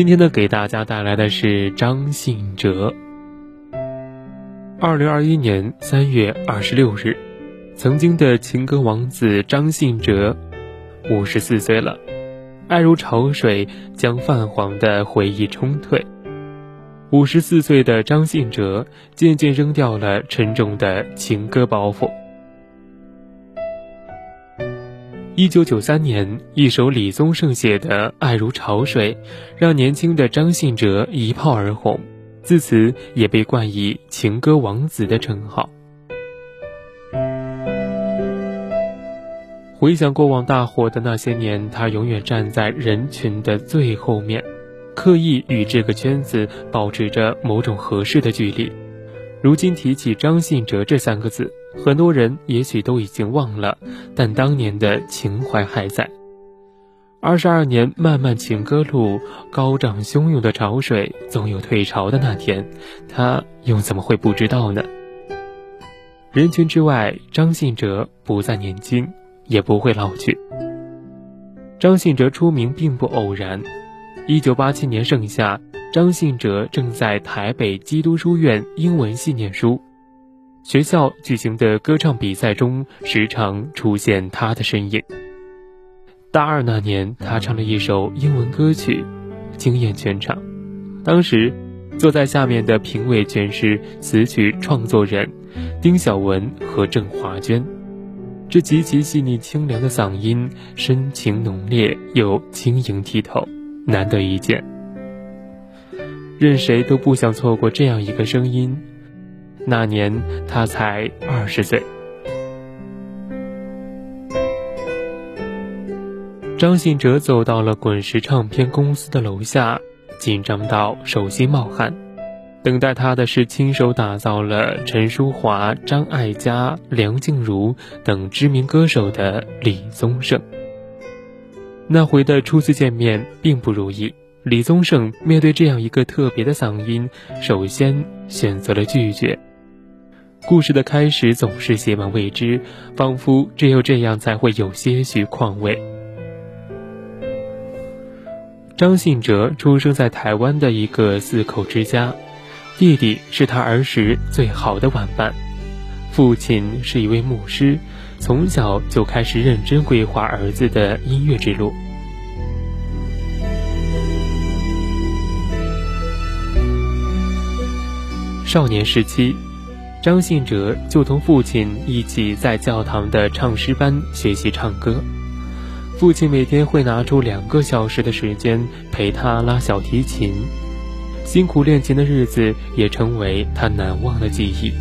今天呢，给大家带来的是张信哲。二零二一年三月二十六日，曾经的情歌王子张信哲五十四岁了，爱如潮水，将泛黄的回忆冲退。五十四岁的张信哲渐渐扔掉了沉重的情歌包袱。一九九三年，一首李宗盛写的《爱如潮水》，让年轻的张信哲一炮而红，自此也被冠以“情歌王子”的称号。回想过往大火的那些年，他永远站在人群的最后面，刻意与这个圈子保持着某种合适的距离。如今提起张信哲这三个字。很多人也许都已经忘了，但当年的情怀还在。二十二年漫漫情歌路，高涨汹涌的潮水，总有退潮的那天，他又怎么会不知道呢？人群之外，张信哲不再年轻，也不会老去。张信哲出名并不偶然。一九八七年盛夏，张信哲正在台北基督书院英文系念书。学校举行的歌唱比赛中，时常出现他的身影。大二那年，他唱了一首英文歌曲，惊艳全场。当时，坐在下面的评委全是词曲创作人丁晓文和郑华娟。这极其细腻清凉的嗓音，深情浓烈又晶莹剔透，难得一见。任谁都不想错过这样一个声音。那年他才二十岁。张信哲走到了滚石唱片公司的楼下，紧张到手心冒汗。等待他的是亲手打造了陈淑华、张艾嘉、梁静茹等知名歌手的李宗盛。那回的初次见面并不如意，李宗盛面对这样一个特别的嗓音，首先选择了拒绝。故事的开始总是写满未知，仿佛只有这样才会有些许况味。张信哲出生在台湾的一个四口之家，弟弟是他儿时最好的玩伴，父亲是一位牧师，从小就开始认真规划儿子的音乐之路。少年时期。张信哲就同父亲一起在教堂的唱诗班学习唱歌，父亲每天会拿出两个小时的时间陪他拉小提琴，辛苦练琴的日子也成为他难忘的记忆。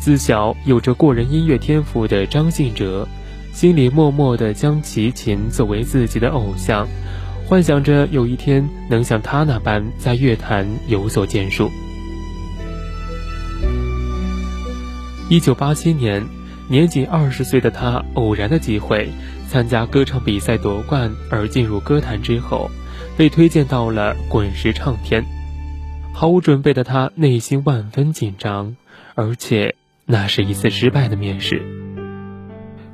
自小有着过人音乐天赋的张信哲，心里默默地将齐秦作为自己的偶像，幻想着有一天能像他那般在乐坛有所建树。一九八七年，年仅二十岁的他，偶然的机会参加歌唱比赛夺冠而进入歌坛之后，被推荐到了滚石唱片。毫无准备的他内心万分紧张，而且那是一次失败的面试。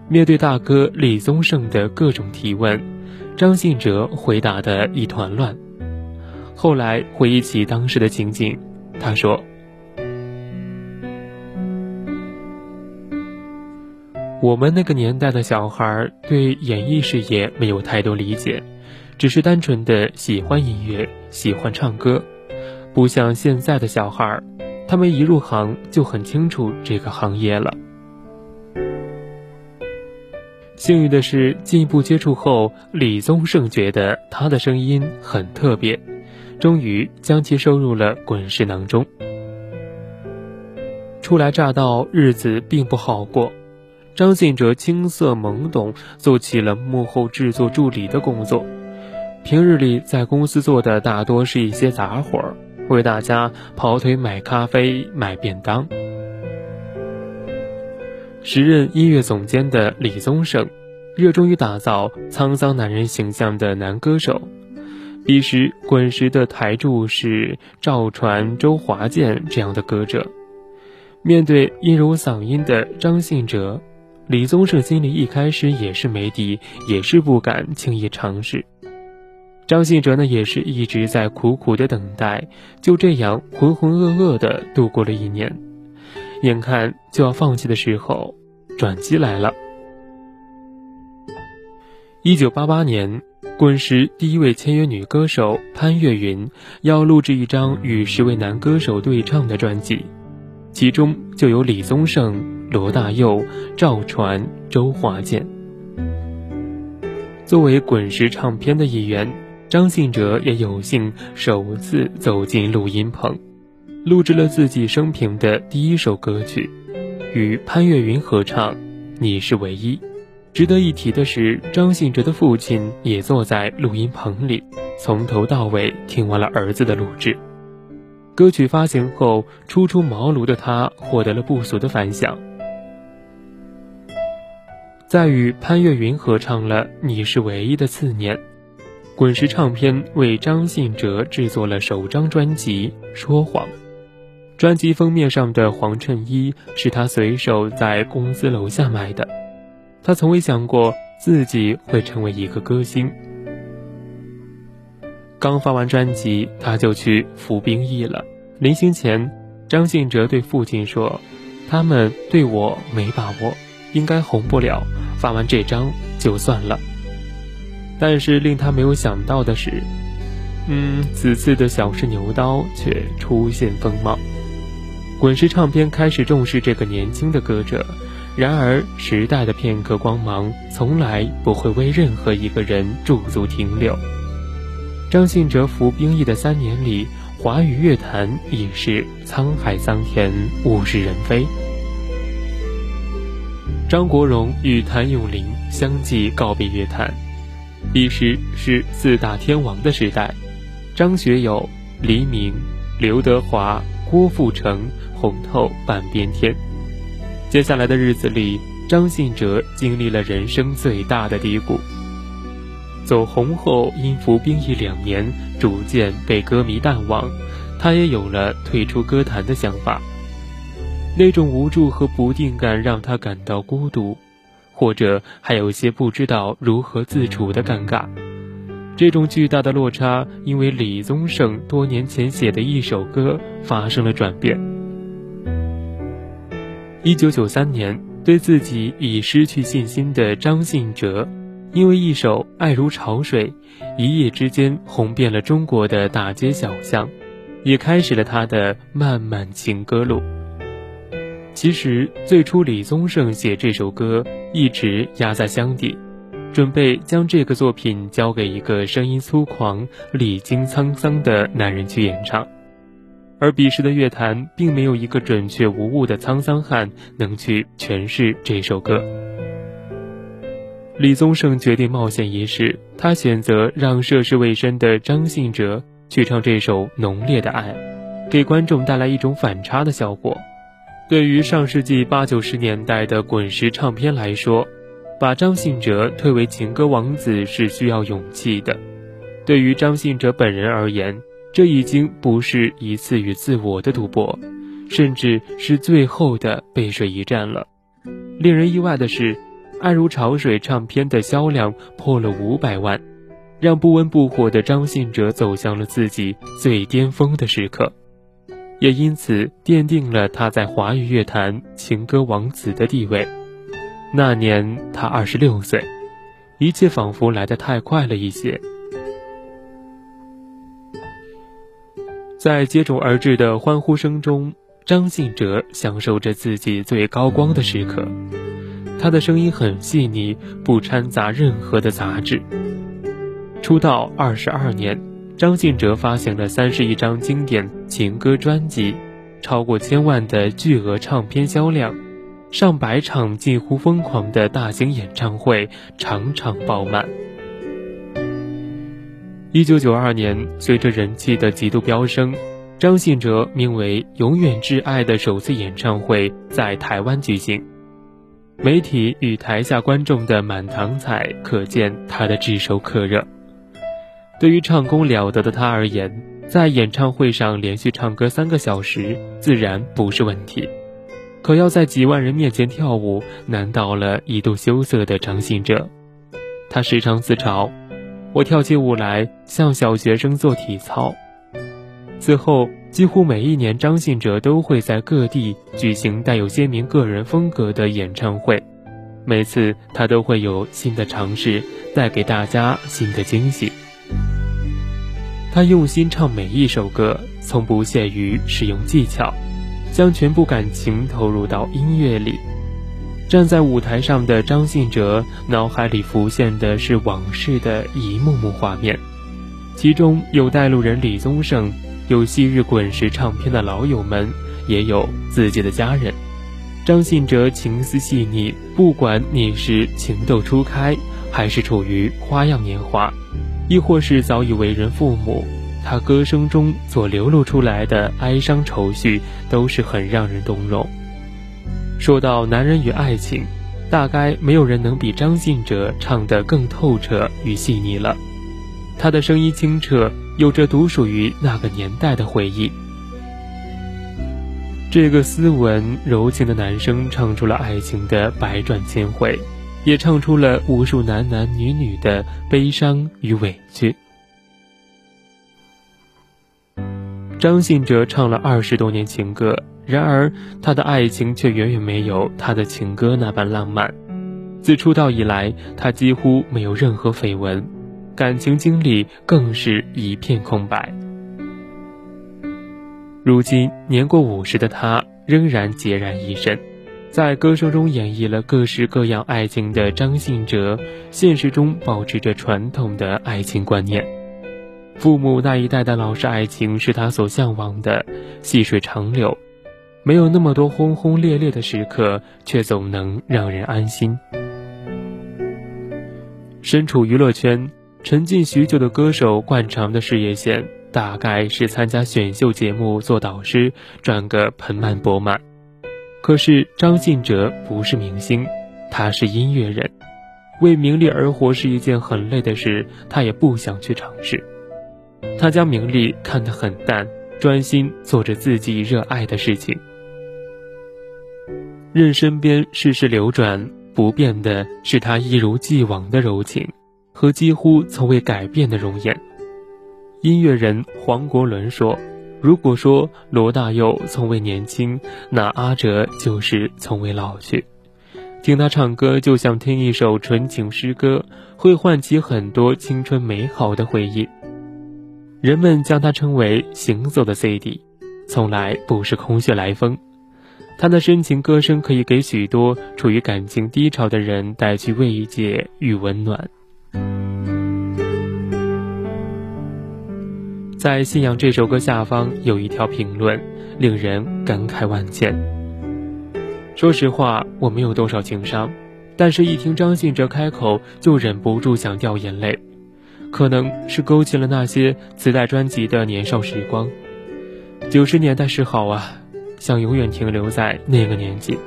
面对大哥李宗盛的各种提问，张信哲回答的一团乱。后来回忆起当时的情景，他说。我们那个年代的小孩对演艺事业没有太多理解，只是单纯的喜欢音乐，喜欢唱歌，不像现在的小孩，他们一入行就很清楚这个行业了。幸运的是，进一步接触后，李宗盛觉得他的声音很特别，终于将其收入了滚石囊中。初来乍到，日子并不好过。张信哲青涩懵懂，做起了幕后制作助理的工作。平日里在公司做的大多是一些杂活儿，为大家跑腿买咖啡、买便当。时任音乐总监的李宗盛，热衷于打造沧桑男人形象的男歌手。彼时滚石的台柱是赵传、周华健这样的歌者。面对音柔嗓音的张信哲。李宗盛心里一开始也是没底，也是不敢轻易尝试。张信哲呢，也是一直在苦苦的等待，就这样浑浑噩噩的度过了一年。眼看就要放弃的时候，转机来了。一九八八年，滚石第一位签约女歌手潘越云要录制一张与十位男歌手对唱的专辑，其中就有李宗盛、罗大佑、赵传、周华健。作为滚石唱片的一员。张信哲也有幸首次走进录音棚，录制了自己生平的第一首歌曲，与潘越云合唱《你是唯一》。值得一提的是，张信哲的父亲也坐在录音棚里，从头到尾听完了儿子的录制。歌曲发行后，初出茅庐的他获得了不俗的反响。在与潘越云合唱了《你是唯一》的次年。滚石唱片为张信哲制作了首张专辑《说谎》，专辑封面上的黄衬衣是他随手在公司楼下买的。他从未想过自己会成为一个歌星。刚发完专辑，他就去服兵役了。临行前，张信哲对父亲说：“他们对我没把握，应该红不了。发完这张就算了。”但是令他没有想到的是，嗯，此次的小试牛刀却出现风貌。滚石唱片开始重视这个年轻的歌者，然而时代的片刻光芒从来不会为任何一个人驻足停留。张信哲服兵役的三年里，华语乐坛已是沧海桑田，物是人非。张国荣与谭咏麟相继告别乐坛。彼时是四大天王的时代，张学友、黎明、刘德华、郭富城红透半边天。接下来的日子里，张信哲经历了人生最大的低谷。走红后，因服兵役两年，逐渐被歌迷淡忘，他也有了退出歌坛的想法。那种无助和不定感让他感到孤独。或者还有些不知道如何自处的尴尬，这种巨大的落差，因为李宗盛多年前写的一首歌发生了转变。一九九三年，对自己已失去信心的张信哲，因为一首《爱如潮水》，一夜之间红遍了中国的大街小巷，也开始了他的漫漫情歌路。其实，最初李宗盛写这首歌一直压在箱底，准备将这个作品交给一个声音粗犷、历经沧桑的男人去演唱。而彼时的乐坛并没有一个准确无误的沧桑汉能去诠释这首歌。李宗盛决定冒险一试，他选择让涉世未深的张信哲去唱这首《浓烈的爱》，给观众带来一种反差的效果。对于上世纪八九十年代的滚石唱片来说，把张信哲推为情歌王子是需要勇气的。对于张信哲本人而言，这已经不是一次与自我的赌博，甚至是最后的背水一战了。令人意外的是，《爱如潮水》唱片的销量破了五百万，让不温不火的张信哲走向了自己最巅峰的时刻。也因此奠定了他在华语乐坛情歌王子的地位。那年他二十六岁，一切仿佛来得太快了一些。在接踵而至的欢呼声中，张信哲享受着自己最高光的时刻。他的声音很细腻，不掺杂任何的杂质。出道二十二年。张信哲发行了三十一张经典情歌专辑，超过千万的巨额唱片销量，上百场近乎疯狂的大型演唱会，场场爆满。一九九二年，随着人气的极度飙升，张信哲名为《永远挚爱》的首次演唱会在台湾举行，媒体与台下观众的满堂彩，可见他的炙手可热。对于唱功了得的他而言，在演唱会上连续唱歌三个小时，自然不是问题。可要在几万人面前跳舞，难倒了一度羞涩的张信哲。他时常自嘲：“我跳起舞来，像小学生做体操。此后，几乎每一年，张信哲都会在各地举行带有鲜明个人风格的演唱会。每次，他都会有新的尝试，带给大家新的惊喜。他用心唱每一首歌，从不屑于使用技巧，将全部感情投入到音乐里。站在舞台上的张信哲，脑海里浮现的是往事的一幕幕画面，其中有带路人李宗盛，有昔日滚石唱片的老友们，也有自己的家人。张信哲情思细腻，不管你是情窦初开，还是处于花样年华，亦或是早已为人父母，他歌声中所流露出来的哀伤愁绪，都是很让人动容。说到男人与爱情，大概没有人能比张信哲唱得更透彻与细腻了。他的声音清澈，有着独属于那个年代的回忆。这个斯文柔情的男生，唱出了爱情的百转千回，也唱出了无数男男女女的悲伤与委屈。张信哲唱了二十多年情歌。然而，他的爱情却远远没有他的情歌那般浪漫。自出道以来，他几乎没有任何绯闻，感情经历更是一片空白。如今年过五十的他，仍然孑然一身，在歌声中演绎了各式各样爱情的张信哲，现实中保持着传统的爱情观念。父母那一代的老式爱情是他所向往的，细水长流。没有那么多轰轰烈烈的时刻，却总能让人安心。身处娱乐圈、沉浸许久的歌手，惯常的事业线大概是参加选秀节目做导师，赚个盆满钵满。可是张信哲不是明星，他是音乐人，为名利而活是一件很累的事，他也不想去尝试。他将名利看得很淡，专心做着自己热爱的事情。任身边世事流转，不变的是他一如既往的柔情和几乎从未改变的容颜。音乐人黄国伦说：“如果说罗大佑从未年轻，那阿哲就是从未老去。听他唱歌，就像听一首纯情诗歌，会唤起很多青春美好的回忆。人们将他称为‘行走的 CD’，从来不是空穴来风。”他的深情歌声可以给许多处于感情低潮的人带去慰藉与温暖。在《信仰》这首歌下方有一条评论，令人感慨万千。说实话，我没有多少情商，但是一听张信哲开口，就忍不住想掉眼泪。可能是勾起了那些磁带专辑的年少时光。九十年代是好啊。想永远停留在那个年纪，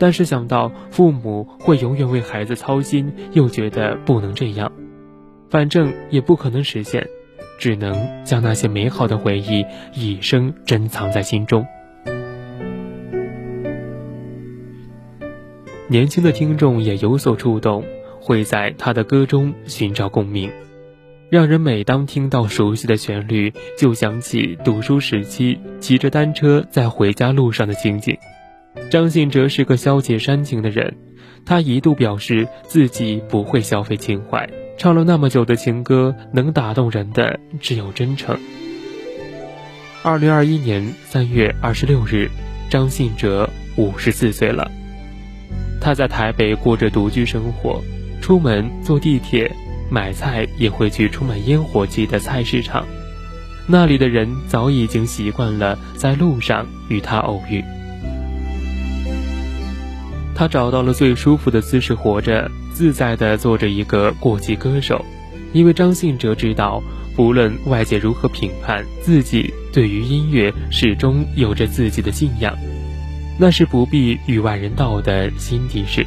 但是想到父母会永远为孩子操心，又觉得不能这样，反正也不可能实现，只能将那些美好的回忆一生珍藏在心中。年轻的听众也有所触动，会在他的歌中寻找共鸣。让人每当听到熟悉的旋律，就想起读书时期骑着单车在回家路上的情景。张信哲是个消解煽情的人，他一度表示自己不会消费情怀，唱了那么久的情歌，能打动人的只有真诚。二零二一年三月二十六日，张信哲五十四岁了，他在台北过着独居生活，出门坐地铁。买菜也会去充满烟火气的菜市场，那里的人早已经习惯了在路上与他偶遇。他找到了最舒服的姿势活着，自在地做着一个过气歌手。因为张信哲知道，不论外界如何评判，自己对于音乐始终有着自己的信仰，那是不必与外人道的心底事。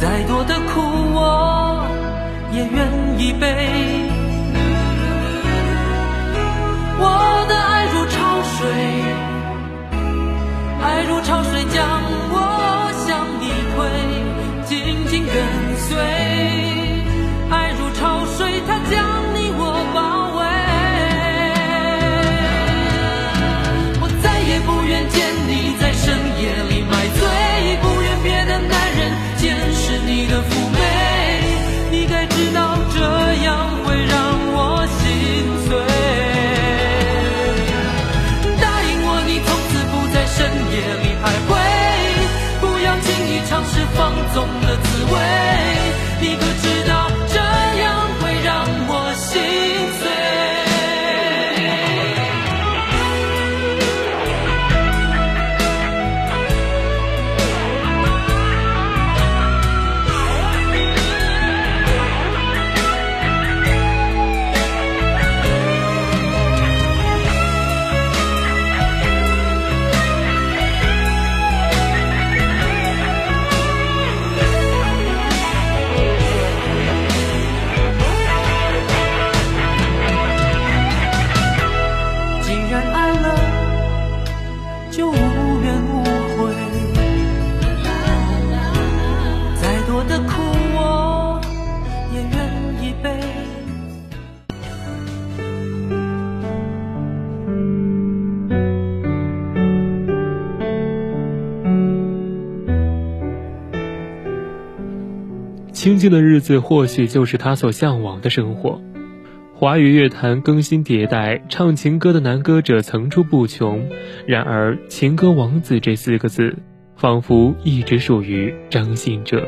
再多的苦我也愿意背，我的爱如潮水，爱如潮水放纵的滋味。你可知道？清静的日子，或许就是他所向往的生活。华语乐坛更新迭代，唱情歌的男歌者层出不穷。然而，“情歌王子”这四个字，仿佛一直属于张信哲。